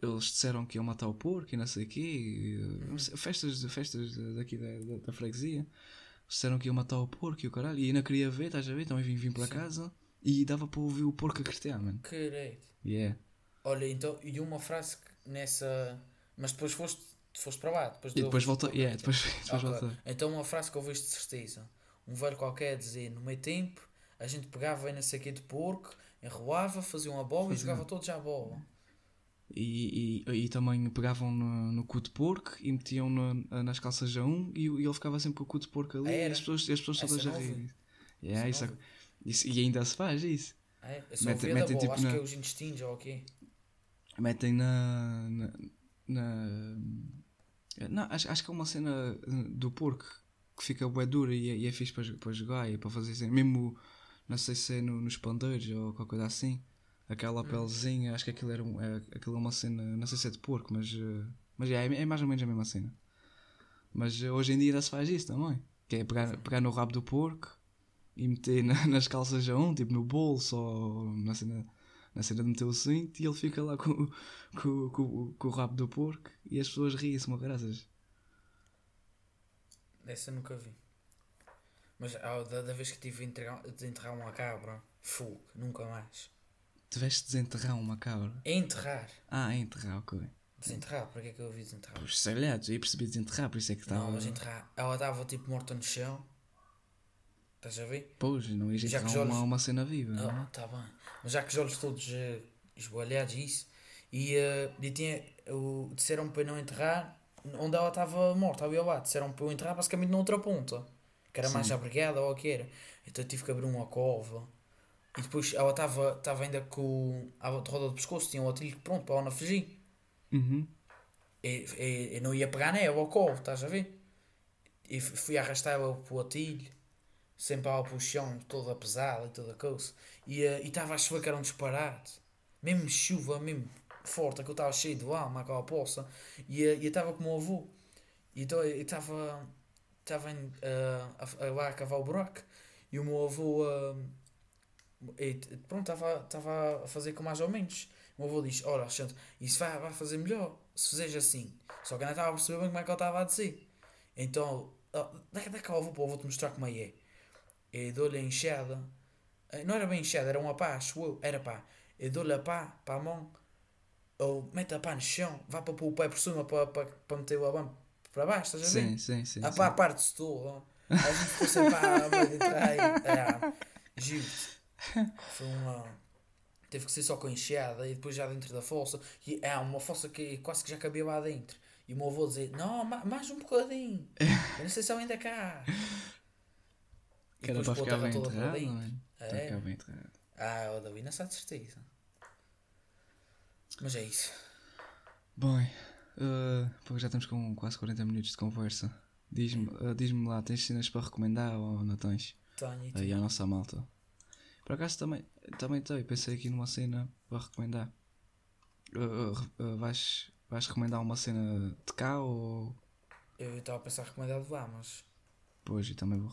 eles disseram que iam matar o porco e não sei o quê, e, sei, festas, festas daqui da, da, da freguesia, disseram que iam matar o porco e o caralho, e eu não queria ver, estás a ver? Então eu vim, vim para casa e dava para ouvir o porco a cretear, mano. Quereito. Yeah. Olha, então, e uma frase que nessa. Mas depois foste, foste para lá. Depois E depois voltou yeah, depois, depois voltou. Então, uma frase que eu vejo de certeza: um velho qualquer dizer, no meio tempo, a gente pegava não sei o quê de porco, enrolava, fazia uma bola e jogava todos à bola. E, e, e também pegavam no, no cu de porco e metiam no- nas calças a um e, e ele ficava sempre com o cu de porco ali Ah, e as pessoas, as pessoas todas a rir. Yeah, isso, não isso- e ainda se faz isso. Ah, É, da metem bola, tipo acho na- que é os intestinos ou o quê? Metem na. na, na- não, acho, acho que é uma cena do porco que fica bué dura e, é- e é fixe para, para jogar e para fazer assim. Mesmo, não sei se é no- nos pandeiros ou qualquer coisa assim. Aquela pelezinha, acho que aquilo, era um, é, aquilo é uma cena, não sei se é de porco, mas, uh, mas é, é mais ou menos a mesma cena. Mas uh, hoje em dia ainda se faz isso também. Que é pegar, pegar no rabo do porco e meter na- (laughs) nas calças a um, tipo no bolso ou na cena, na cena de meter o cinto e ele fica lá com, com, com, com o rabo do porco e as pessoas riem-se uma graças. Essa nunca vi. Mas ah, da, da vez que tive de enterrar, de enterrar uma cabra, fogo, nunca mais. Tiveste de desenterrar uma cabra. Enterrar. Ah, enterrar, ok. Desenterrar, para que é que eu ouvi desenterrar? Pois sei lá, eu percebi desenterrar, por isso é que estava. Não, mas enterrar. Ela estava tipo morta no chão. Estás a ver? Pois, não que enterrar os uma, olhos- uma cena viva. não é? Ah, tá bem. Mas já que os olhos todos uh, esboalhados e isso. E, eh, e tinha, o, disseram para eu não enterrar onde ela estava morta, ali ao lado. Disseram para eu enterrar basicamente na outra ponta. Que era mais Sim. abrigada ou o que era. Então eu tive que abrir uma cova. E depois ela estava estava ainda com a roda do pescoço, tinha um atilho pronto para ela não fugir. Uhum. E, e, não ia pegar nela ao colo, estás a ver? E fui arrastá-la para o atilho, sempre ela para o chão, toda pesada e toda coisa. E eh, estava a chover que era um disparate. Mesmo chuva, mesmo forte, que eu estava cheio de alma, aquela poça. E eh, estava com o meu avô. E então eu estava estava em, eh, a, a, lá a cavar o buraco. E o meu avô. eh, e pronto, estava a fazer com mais ou menos. O meu avô diz: Ora, Alexandre, isso vai, vai fazer melhor se fizeres assim. Só que eu não estava a perceber bem como é que ele estava a dizer. Então, dá dá cá o avô para eu vou-te mostrar como é que é. Eu dou-lhe a enxada. Eh, Não era bem enxada, era uma pá, acho eu. Era pá. Eu dou-lhe a pá para a mão. Ou mete a pá no chão. Vá para pôr o pé por cima para, para, para meter o abano para baixo, estás a ver? Sim, sim, sim. A pá parte-se toda. A gente ficou sempre a meio de trás. (laughs) Ah, Giro-te. (laughs) Foi uma. Teve que ser só com enxada e depois já dentro da fossa. E é uma fossa que quase que já cabia lá dentro. E o meu avô dizer: Não, ma- mais um bocadinho. Eu não sei se ela ainda cá. E Que era depois para a ficar bem enterrado. Para É. ficar bem enterrado. Ah, o Davi não sabe de certeza. Mas é isso. Bem, uh, pô, já estamos com quase 40 minutos de conversa. Diz-me uh, diz-me lá, tens cenas para recomendar ou não tens? Tenho tu. Aí à nossa malta. Por acaso também, também tenho, pensei aqui numa cena para recomendar. Uh, uh, uh, vais, vais recomendar uma cena de cá ou. Eu estava a pensar recomendar de lá, mas. Pois, eu também vou,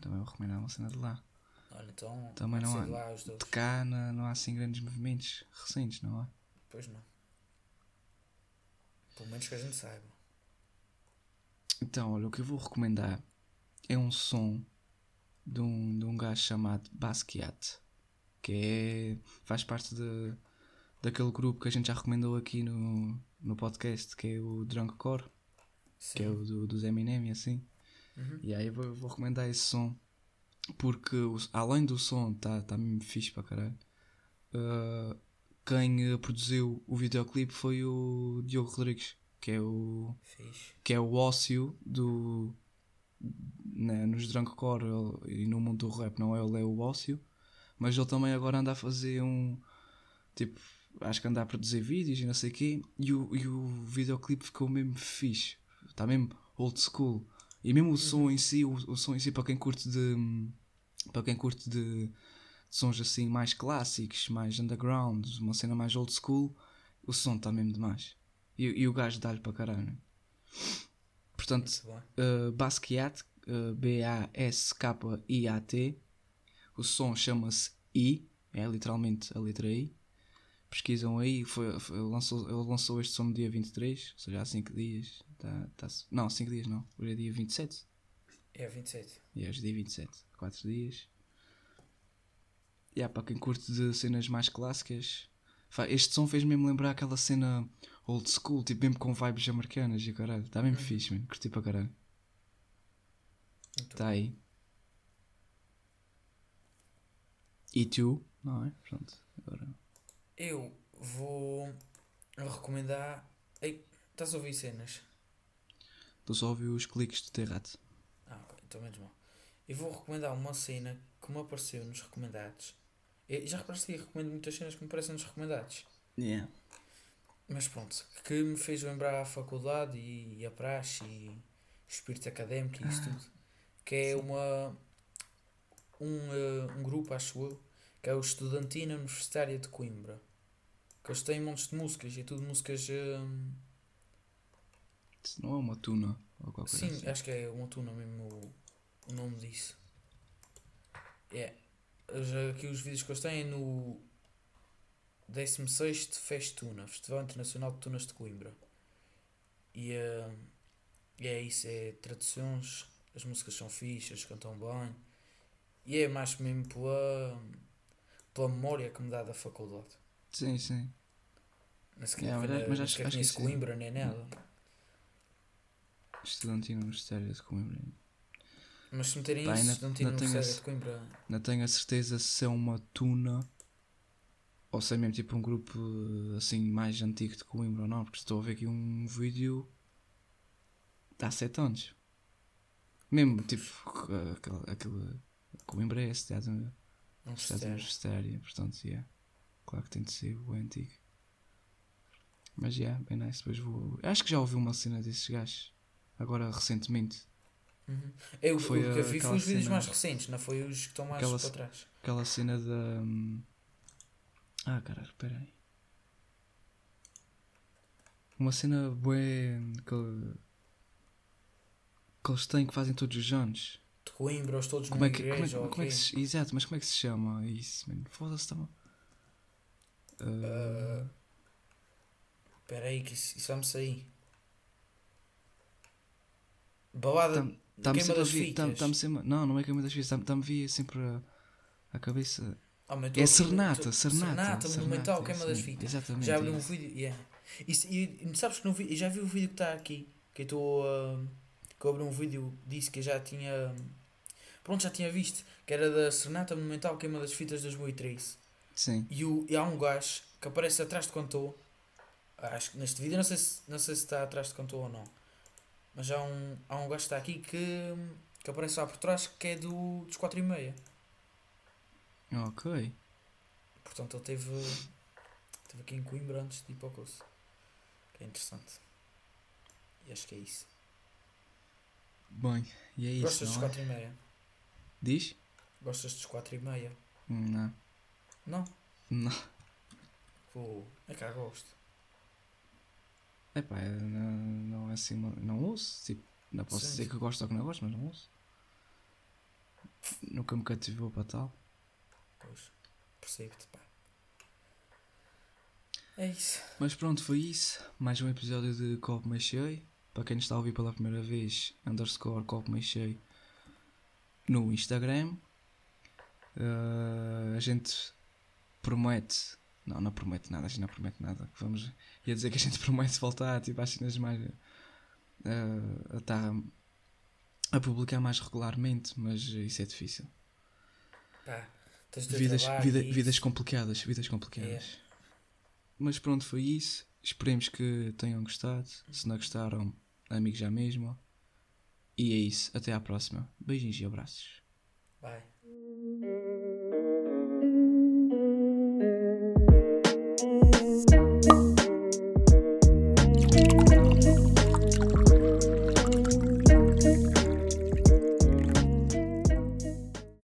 também vou recomendar uma cena de lá. Olha, então. Também não ser de há- lá. De cá não, não há assim grandes movimentos recentes, não há? Pois não. Pelo menos que a gente saiba. Então, olha, o que eu vou recomendar é um som de um, de um gajo chamado Basquiat, que é, faz parte de, daquele grupo que a gente já recomendou aqui no, no podcast, que é o Drunk Core, que é o do, dos Eminem e assim. Uhum. E aí eu vou, vou recomendar esse som, porque além do som tá, tá mesmo fixe para caralho, uh, quem uh, produziu o videoclipe foi o Diogo Rodrigues, que é o que é o ócio do. Né, nos Drunkcore ele- e no mundo do rap, não é ele, é o ócio. Mas ele também agora anda a fazer um. Tipo, acho que anda a produzir vídeos e não sei quê. E o, e o videoclipe ficou mesmo fixe. Está mesmo old school. E mesmo o som em si, o, o som em si, para quem curte de. Para quem curte de, de sons assim mais clássicos, mais underground, uma cena mais old school, o som está mesmo demais. E, e o gajo dá-lhe para caralho. Portanto, uh, Basquiat, uh, B-A-S-K-I-A-T. O som chama-se I, é literalmente a letra I. Pesquisam aí, foi, foi- ele, lançou, ele lançou este som no dia 23, ou seja, há 5 dias. Tá, tá, não, 5 dias não, hoje é dia 27. É 27. E hoje é dia 27, 4 dias. E há para quem curte de cenas mais clássicas. Este som fez mesmo lembrar aquela cena old school, tipo mesmo com vibes americanas e caralho. Está mesmo fixe, mano. Curti para caralho. Está aí. E tu? Não é? Pronto. Agora. Eu vou recomendar. Ei, estás a ouvir cenas? Estou só a ouvir os cliques do Terrato. Ah, ok, então menos mal. Eu vou recomendar uma cena que me apareceu nos recomendados. Eu, já reparaste que recomendo muitas cenas que me aparecem nos recomendados. Yeah. Mas pronto, que me fez lembrar a faculdade e, a praxe e o espírito académico e isso tudo. Que é uma. Um, eh, um grupo, acho eu, que é o Estudantina Universitária de Coimbra. Que eles têm montes de músicas e é tudo músicas. eh, Isso não é uma tuna ou qualquer Sim, assim. acho que é uma tuna mesmo o, o nome disso. É. Aqui os vídeos que eles têm é no 16 Festuna, Festival Internacional de Tunas de Coimbra. E, e é isso, é traduções, as músicas são fixas, cantam bem. E é mais mesmo pela, pela memória que me dá da faculdade. Sim, sim. É, mas- nem mas sequer acho- acho que conheço sim. Coimbra nem nada. Estudantina Universitária de Coimbra. Mas se meterem isso, Universitária esse- de Coimbra. Não tenho a certeza se é uma tuna ou se é mesmo tipo um grupo assim mais antigo de Coimbra ou não, porque estou a ver aqui um vídeo de há 7 anos. Mesmo tipo aquele, aquele Coimbra é a cidade, cidade Universitária. portanto, yeah. claro que tem de ser o antigo. Mas yeah, bem nice, depois vou. Acho que já ouvi uma cena desses gajos, agora recentemente. Uhum. Eu, Foi o que eu vi foi os vídeos mais recentes, não foi os que estão mais Aquela para trás. Aquela cena da. hum, Ah, caralho, espera aí. Uma cena boa que, que eles têm que fazem todos os anos. De Coimbra, os todos Como é que, como é, igreja como é que se, Exato, mas como é que se chama isso, mano? Foda-se, tá Ah, Espera aí, que isso, isso vai-me sair. Balada Tá- Tá-me queima das tá- fitas. Não, não é queima das fitas. Está-me vir sempre a, a cabeça. Mas É serenata, tô- serenata. monumental, queima isso das fitas. Exatamente. Já abri é um isso. vídeo, yeah. E, se- e, sabes que não vi, já vi o vídeo que está aqui, que eu estou a que eu abri um vídeo, disse que eu já tinha, pronto, já tinha visto, que era da Serenata Monumental Queima das Fitas 2013. Sim. E, o, e há um gajo que aparece atrás de cantor. Acho que neste vídeo não sei se, não sei se está atrás de cantor ou não. Mas há um, há um gajo que está aqui que, que aparece lá por trás que é do, dos 4 e meia. Ok. Portanto ele teve, teve aqui em Coimbra antes de ir para o curso. Que é interessante. E acho que é isso. Bem, e é isso. Gostas dos não é? 4 e meia? Diz? Gostas dos 4 e meia? Hum, Não. Não? Não. Pô, é cá gosto. Epá, eu não, não é assim. Não ouço. Tipo, não posso Sim. dizer que gosto ou que não gosto, mas não ouço. Nunca me cativou para tal. Pois, percebo-te, pá. É isso. Mas pronto, foi isso. Mais um episódio de Copo Meio Cheio. Para quem está a ouvir pela primeira vez, underscore Copo Meio Cheio no Instagram. Uh, a gente promete. Não, não promete nada, a gente não promete nada. Vamos, ia dizer que a gente (laughs) promete voltar tipo, às cenas mais. Uh, a, estar a publicar mais regularmente, mas isso é difícil. Pá, Vidas, vida- vidas complicadas, vidas complicadas. Mas pronto, foi isso. Esperemos que tenham gostado. Se não gostaram, amigos já mesmo. E é isso. Até à próxima. Beijinhos e abraços. Vai.